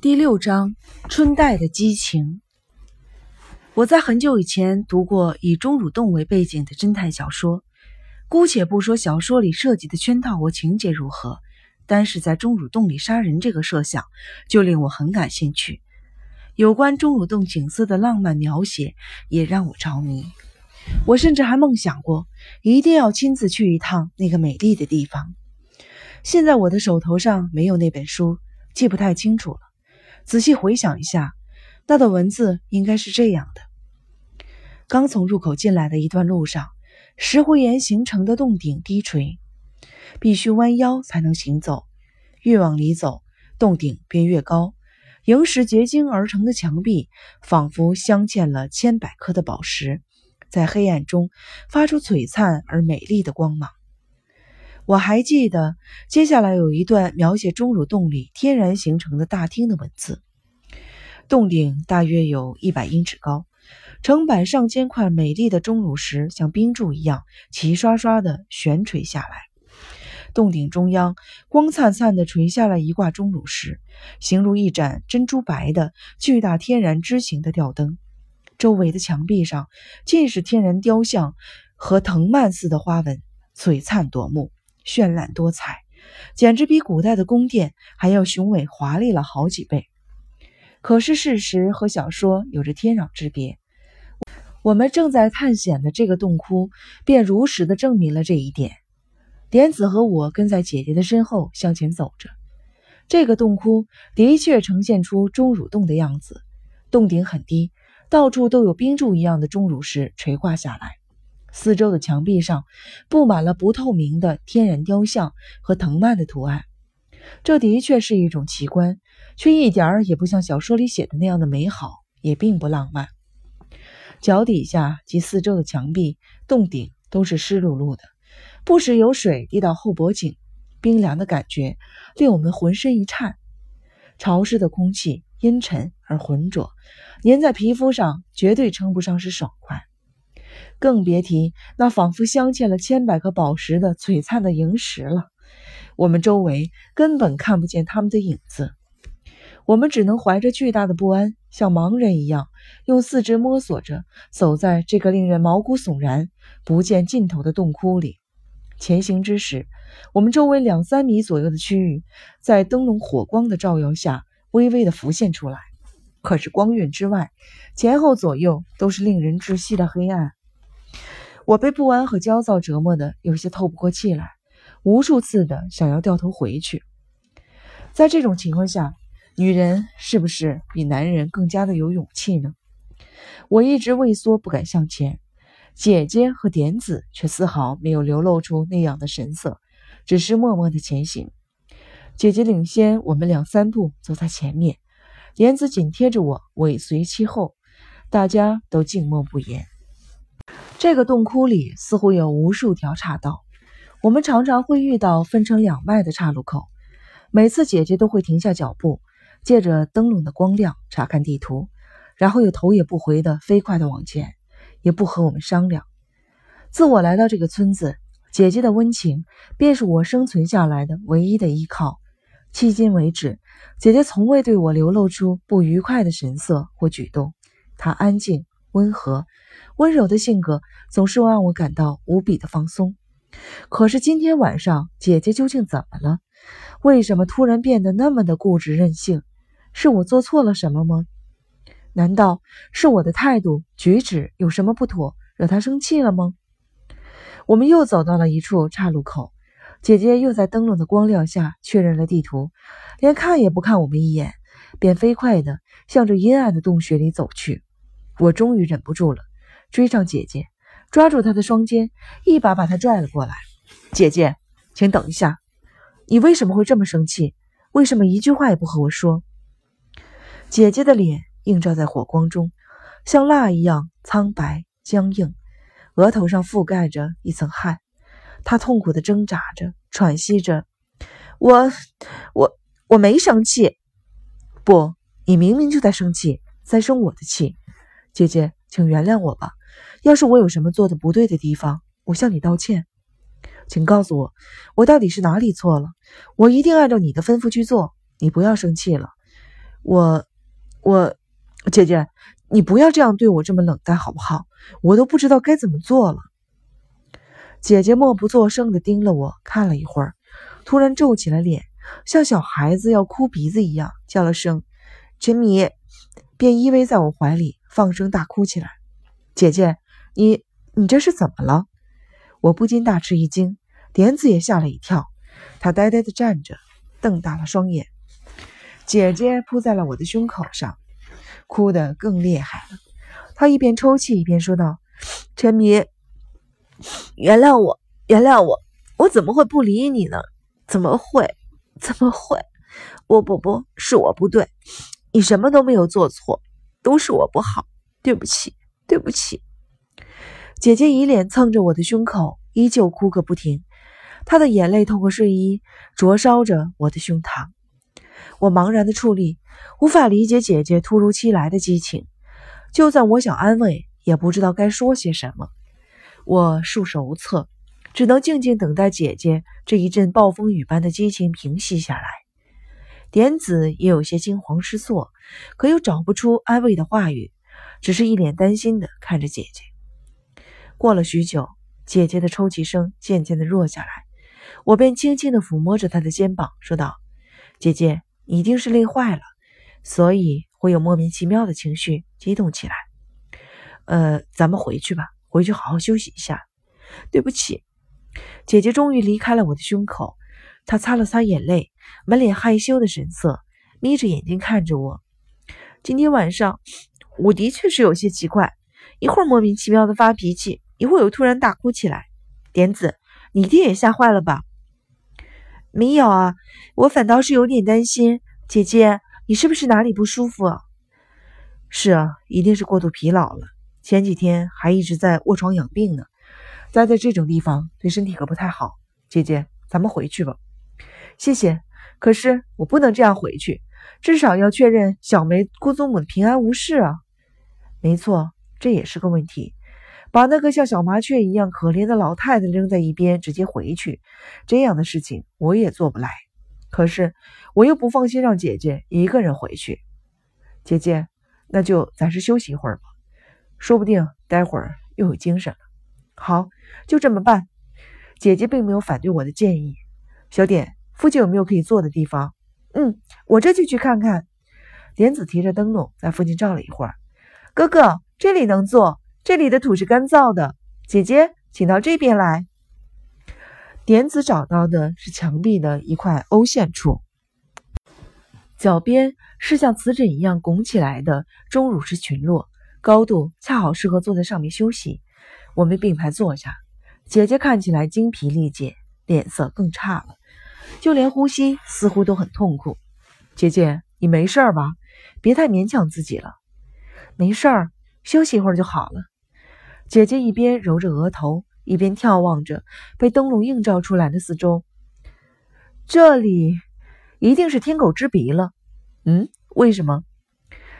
第六章：春代的激情。我在很久以前读过以钟乳洞为背景的侦探小说，姑且不说小说里设计的圈套或情节如何，单是在钟乳洞里杀人这个设想就令我很感兴趣。有关钟乳洞景色的浪漫描写也让我着迷。我甚至还梦想过一定要亲自去一趟那个美丽的地方。现在我的手头上没有那本书，记不太清楚了。仔细回想一下，那段文字应该是这样的：刚从入口进来的一段路上，石灰岩形成的洞顶低垂，必须弯腰才能行走。越往里走，洞顶便越高。萤石结晶而成的墙壁，仿佛镶嵌了千百颗的宝石，在黑暗中发出璀璨而美丽的光芒。我还记得，接下来有一段描写钟乳洞里天然形成的大厅的文字。洞顶大约有一百英尺高，成百上千块美丽的钟乳石像冰柱一样齐刷刷地悬垂下来。洞顶中央光灿灿地垂下了一挂钟乳石，形如一盏珍珠白的巨大天然之形的吊灯。周围的墙壁上尽是天然雕像和藤蔓似的花纹，璀璨夺目。绚烂多彩，简直比古代的宫殿还要雄伟华丽了好几倍。可是事实和小说有着天壤之别。我们正在探险的这个洞窟，便如实的证明了这一点。莲子和我跟在姐姐的身后向前走着。这个洞窟的确呈现出钟乳洞的样子。洞顶很低，到处都有冰柱一样的钟乳石垂挂下来。四周的墙壁上布满了不透明的天然雕像和藤蔓的图案，这的确是一种奇观，却一点儿也不像小说里写的那样的美好，也并不浪漫。脚底下及四周的墙壁、洞顶都是湿漉漉的，不时有水滴到后脖颈，冰凉的感觉令我们浑身一颤。潮湿的空气阴沉而浑浊，粘在皮肤上，绝对称不上是爽快。更别提那仿佛镶嵌了千百颗宝石的璀璨的萤石了。我们周围根本看不见它们的影子，我们只能怀着巨大的不安，像盲人一样，用四肢摸索着走在这个令人毛骨悚然、不见尽头的洞窟里。前行之时，我们周围两三米左右的区域，在灯笼火光的照耀下，微微的浮现出来。可是光晕之外，前后左右都是令人窒息的黑暗。我被不安和焦躁折磨得有些透不过气来，无数次的想要掉头回去。在这种情况下，女人是不是比男人更加的有勇气呢？我一直畏缩不敢向前，姐姐和点子却丝毫没有流露出那样的神色，只是默默的前行。姐姐领先我们两三步走在前面，点子紧贴着我尾随其后，大家都静默不言。这个洞窟里似乎有无数条岔道，我们常常会遇到分成两外的岔路口。每次姐姐都会停下脚步，借着灯笼的光亮查看地图，然后又头也不回的飞快的往前，也不和我们商量。自我来到这个村子，姐姐的温情便是我生存下来的唯一的依靠。迄今为止，姐姐从未对我流露出不愉快的神色或举动，她安静温和。温柔的性格总是让我感到无比的放松。可是今天晚上，姐姐究竟怎么了？为什么突然变得那么的固执任性？是我做错了什么吗？难道是我的态度举止有什么不妥，惹她生气了吗？我们又走到了一处岔路口，姐姐又在灯笼的光亮下确认了地图，连看也不看我们一眼，便飞快地向着阴暗的洞穴里走去。我终于忍不住了。追上姐姐，抓住她的双肩，一把把她拽了过来。姐姐，请等一下，你为什么会这么生气？为什么一句话也不和我说？姐姐的脸映照在火光中，像蜡一样苍白僵硬，额头上覆盖着一层汗。她痛苦地挣扎着，喘息着。我，我，我没生气。不，你明明就在生气，在生我的气。姐姐，请原谅我吧。要是我有什么做的不对的地方，我向你道歉，请告诉我，我到底是哪里错了？我一定按照你的吩咐去做。你不要生气了，我，我，姐姐，你不要这样对我这么冷淡好不好？我都不知道该怎么做了。姐姐默不作声的盯了我看了一会儿，突然皱起了脸，像小孩子要哭鼻子一样，叫了声“陈米”，便依偎在我怀里，放声大哭起来。姐姐，你你这是怎么了？我不禁大吃一惊，莲子也吓了一跳，她呆呆的站着，瞪大了双眼。姐姐扑在了我的胸口上，哭得更厉害了。她一边抽泣一边说道：“陈米。”原谅我，原谅我，我怎么会不理你呢？怎么会？怎么会？不不不，是我不对，你什么都没有做错，都是我不好，对不起，对不起。姐姐以脸蹭着我的胸口，依旧哭个不停，她的眼泪透过睡衣灼烧着我的胸膛。我茫然的矗立，无法理解姐姐突如其来的激情，就算我想安慰，也不知道该说些什么。我束手无策，只能静静等待姐姐这一阵暴风雨般的激情平息下来。点子也有些惊慌失措，可又找不出安慰的话语，只是一脸担心的看着姐姐。过了许久，姐姐的抽泣声渐渐的弱下来，我便轻轻的抚摸着她的肩膀，说道：“姐姐，一定是累坏了，所以会有莫名其妙的情绪激动起来。呃，咱们回去吧。”回去好好休息一下。对不起，姐姐终于离开了我的胸口。她擦了擦眼泪，满脸害羞的神色，眯着眼睛看着我。今天晚上我的确是有些奇怪，一会儿莫名其妙的发脾气，一会儿又突然大哭起来。点子，你一定也吓坏了吧？没有啊，我反倒是有点担心。姐姐，你是不是哪里不舒服？是啊，一定是过度疲劳了。前几天还一直在卧床养病呢，待在这种地方对身体可不太好。姐姐，咱们回去吧。谢谢，可是我不能这样回去，至少要确认小梅姑祖母的平安无事啊。没错，这也是个问题。把那个像小麻雀一样可怜的老太太扔在一边，直接回去，这样的事情我也做不来。可是我又不放心让姐姐一个人回去。姐姐，那就暂时休息一会儿吧。说不定待会儿又有精神了。好，就这么办。姐姐并没有反对我的建议。小点，附近有没有可以坐的地方？嗯，我这就去看看。莲子提着灯笼在附近照了一会儿。哥哥，这里能坐，这里的土是干燥的。姐姐，请到这边来。莲子找到的是墙壁的一块凹陷处，脚边是像瓷枕一样拱起来的钟乳石群落。高度恰好适合坐在上面休息。我们并排坐下，姐姐看起来精疲力竭，脸色更差了，就连呼吸似乎都很痛苦。姐姐，你没事吧？别太勉强自己了。没事儿，休息一会儿就好了。姐姐一边揉着额头，一边眺望着被灯笼映照出来的四周。这里一定是天狗之鼻了。嗯，为什么？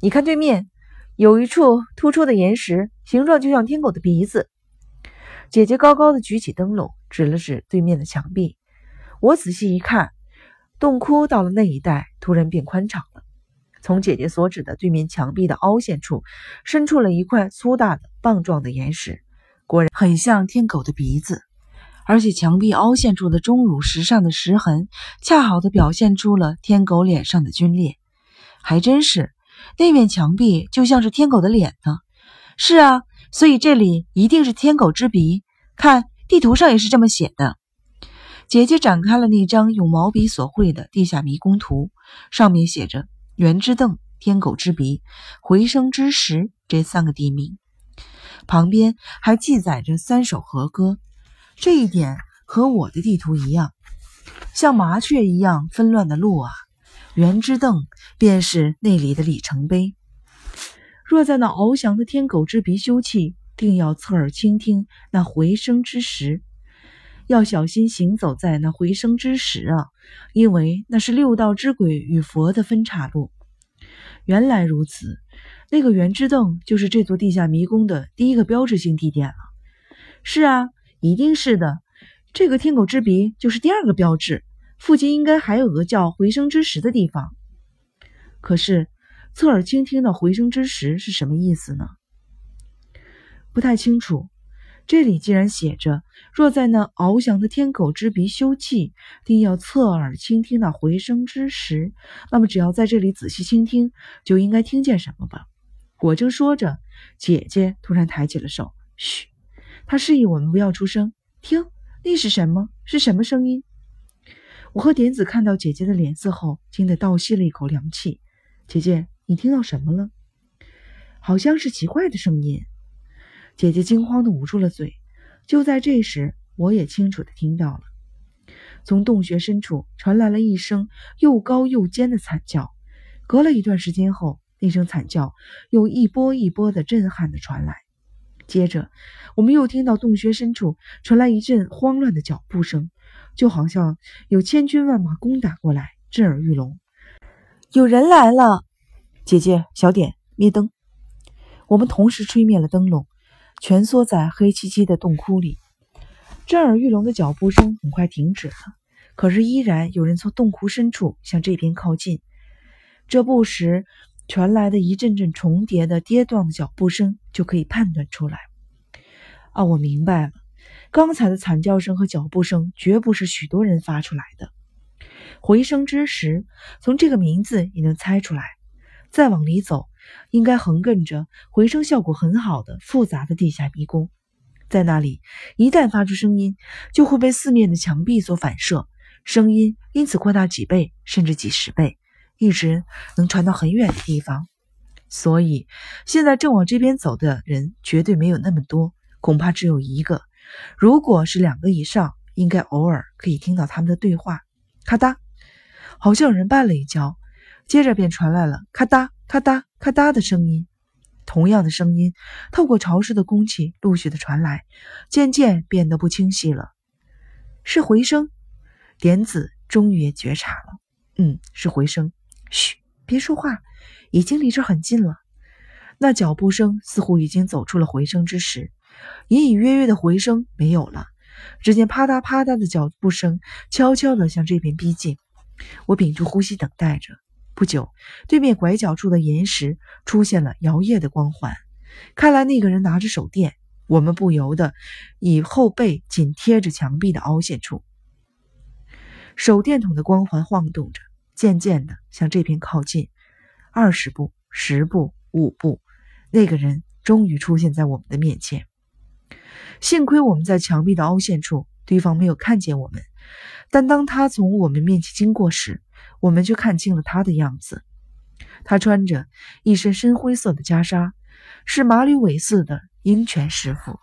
你看对面。有一处突出的岩石，形状就像天狗的鼻子。姐姐高高的举起灯笼，指了指对面的墙壁。我仔细一看，洞窟到了那一带，突然变宽敞了。从姐姐所指的对面墙壁的凹陷处，伸出了一块粗大的棒状的岩石，果然很像天狗的鼻子。而且墙壁凹陷处的钟乳石上的石痕，恰好的表现出了天狗脸上的皲裂，还真是。那面墙壁就像是天狗的脸呢。是啊，所以这里一定是天狗之鼻。看地图上也是这么写的。姐姐展开了那张用毛笔所绘的地下迷宫图，上面写着“元之凳”“天狗之鼻”“回声之石”这三个地名，旁边还记载着三首和歌。这一点和我的地图一样，像麻雀一样纷乱的路啊。圆之凳便是那里的里程碑。若在那翱翔的天狗之鼻休憩，定要侧耳倾听那回声之时，要小心行走在那回声之时啊，因为那是六道之鬼与佛的分岔路。原来如此，那个圆之凳就是这座地下迷宫的第一个标志性地点了。是啊，一定是的。这个天狗之鼻就是第二个标志。附近应该还有个叫回声之石的地方。可是侧耳倾听的回声之时是什么意思呢？不太清楚。这里既然写着，若在那翱翔的天狗之鼻休憩，定要侧耳倾听那回声之时，那么只要在这里仔细倾听，就应该听见什么吧？我正说着，姐姐突然抬起了手，嘘，她示意我们不要出声。听，那是什么？是什么声音？我和点子看到姐姐的脸色后，惊得倒吸了一口凉气。姐姐，你听到什么了？好像是奇怪的声音。姐姐惊慌地捂住了嘴。就在这时，我也清楚地听到了，从洞穴深处传来了一声又高又尖的惨叫。隔了一段时间后，那声惨叫又一波一波的震撼地传来。接着，我们又听到洞穴深处传来一阵慌乱的脚步声，就好像有千军万马攻打过来，震耳欲聋。有人来了！姐姐，小点，灭灯。我们同时吹灭了灯笼。蜷缩在黑漆漆的洞窟里，震耳欲聋的脚步声很快停止了。可是依然有人从洞窟深处向这边靠近。这不时传来的一阵阵重叠的跌宕的脚步声，就可以判断出来。啊，我明白了，刚才的惨叫声和脚步声绝不是许多人发出来的。回声之时，从这个名字也能猜出来。再往里走。应该横亘着回声效果很好的复杂的地下迷宫，在那里一旦发出声音，就会被四面的墙壁所反射，声音因此扩大几倍甚至几十倍，一直能传到很远的地方。所以现在正往这边走的人绝对没有那么多，恐怕只有一个。如果是两个以上，应该偶尔可以听到他们的对话。咔嗒，好像有人绊了一跤，接着便传来了咔嗒。咔嗒咔嗒的声音，同样的声音透过潮湿的空气陆续的传来，渐渐变得不清晰了。是回声，点子终于也觉察了。嗯，是回声。嘘，别说话，已经离这很近了。那脚步声似乎已经走出了回声之时，隐隐约约的回声没有了。只见啪嗒啪嗒的脚步声悄悄地向这边逼近。我屏住呼吸，等待着。不久，对面拐角处的岩石出现了摇曳的光环。看来那个人拿着手电。我们不由得以后背紧贴着墙壁的凹陷处。手电筒的光环晃动着，渐渐地向这边靠近。二十步，十步，五步，那个人终于出现在我们的面前。幸亏我们在墙壁的凹陷处，对方没有看见我们。但当他从我们面前经过时，我们就看清了他的样子，他穿着一身深灰色的袈裟，是马吕韦寺的鹰犬师傅。